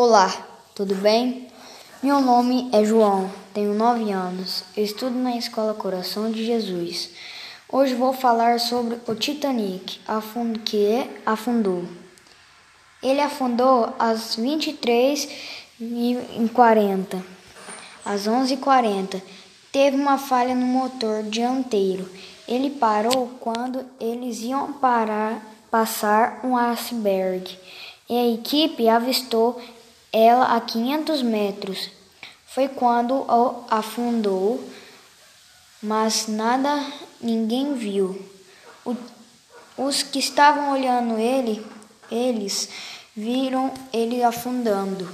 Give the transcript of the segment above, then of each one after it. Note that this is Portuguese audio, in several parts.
Olá, tudo bem? Meu nome é João, tenho 9 anos, estudo na Escola Coração de Jesus. Hoje vou falar sobre o Titanic, que afundou. Ele afundou às 23h40, às 11h40. Teve uma falha no motor dianteiro. Ele parou quando eles iam parar, passar um iceberg e a equipe avistou ela a 500 metros. Foi quando afundou, mas nada, ninguém viu. O, os que estavam olhando ele, eles viram ele afundando.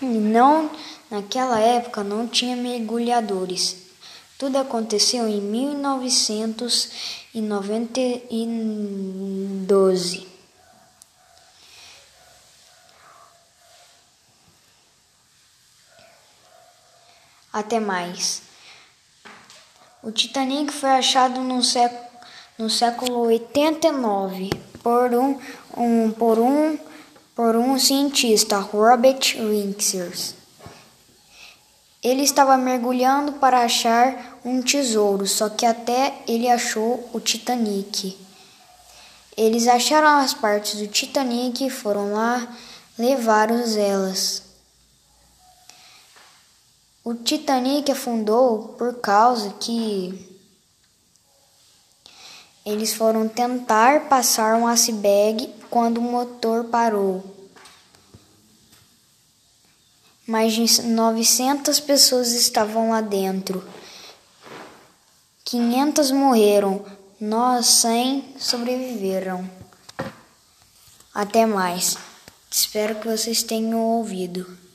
Não, naquela época não tinha mergulhadores. Tudo aconteceu em 1912. Até mais. O Titanic foi achado no século, no século 89 por um, um, por um, por um cientista, Robert Winksers. Ele estava mergulhando para achar um tesouro, só que até ele achou o Titanic. Eles acharam as partes do Titanic e foram lá levaram elas. O Titanic afundou por causa que eles foram tentar passar um iceberg quando o motor parou. Mais de 900 pessoas estavam lá dentro. 500 morreram, nós 100 sobreviveram. Até mais. Espero que vocês tenham ouvido.